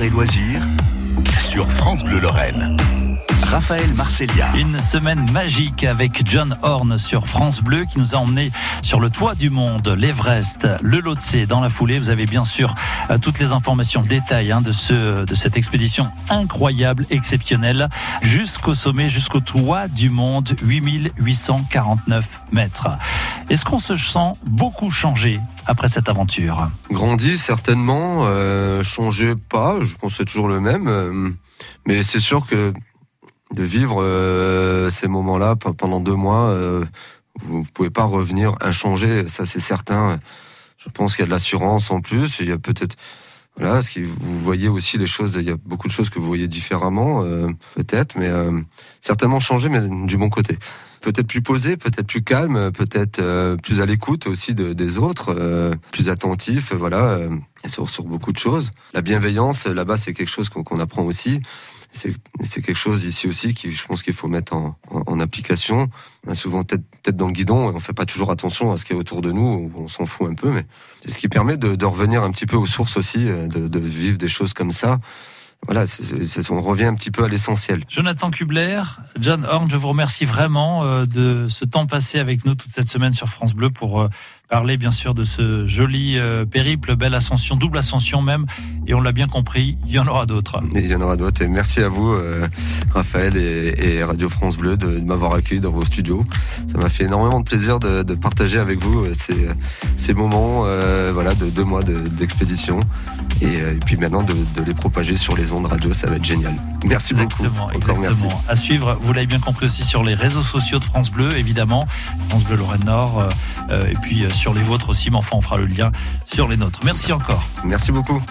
Et loisirs sur France Bleu Lorraine. Raphaël Marcellia. Une semaine magique avec John Horn sur France Bleu qui nous a emmené sur le toit du monde, l'Everest, le Lhotse. Dans la foulée, vous avez bien sûr euh, toutes les informations, détails hein, de, ce, de cette expédition incroyable, exceptionnelle, jusqu'au sommet, jusqu'au toit du monde, 8849 mètres. Est-ce qu'on se sent beaucoup changé après cette aventure Grandi certainement, euh, changé pas, je pense c'est toujours le même, euh, mais c'est sûr que de vivre euh, ces moments-là pendant deux mois, euh, vous ne pouvez pas revenir inchangé, ça c'est certain. Je pense qu'il y a de l'assurance en plus, il y a peut-être voilà, ce qui vous voyez aussi les choses, il y a beaucoup de choses que vous voyez différemment, euh, peut-être, mais euh, certainement changé, mais du bon côté. Peut-être plus posé, peut-être plus calme, peut-être euh, plus à l'écoute aussi de, des autres, euh, plus attentif, voilà, sur, sur beaucoup de choses. La bienveillance, là-bas, c'est quelque chose qu'on apprend aussi c'est quelque chose ici aussi qui, je pense qu'il faut mettre en, application. Souvent tête, dans le guidon et on fait pas toujours attention à ce qui est autour de nous. On s'en fout un peu, mais c'est ce qui permet de, revenir un petit peu aux sources aussi, de, de vivre des choses comme ça voilà, on revient un petit peu à l'essentiel. Jonathan Kubler, John Horn, je vous remercie vraiment euh, de ce temps passé avec nous toute cette semaine sur France Bleu pour euh, parler bien sûr de ce joli euh, périple, belle ascension, double ascension même. Et on l'a bien compris, il y en aura d'autres. Il y en aura d'autres. Et merci à vous, Raphaël et, et, Radio France Bleu, de, de m'avoir accueilli dans vos studios. Ça m'a fait énormément de plaisir de, de partager avec vous ces, ces moments, voilà, de deux mois d'expédition. De, et, et, puis maintenant de, les propager sur les ondes radio, ça va être génial. Merci exactement, beaucoup. Encore exactement. merci. À suivre, vous l'avez bien compris aussi sur les réseaux sociaux de France Bleu, évidemment, France Bleu Lorraine Nord, euh, et puis sur les vôtres aussi, mais enfin on fera le lien sur les nôtres. Merci encore. Merci beaucoup.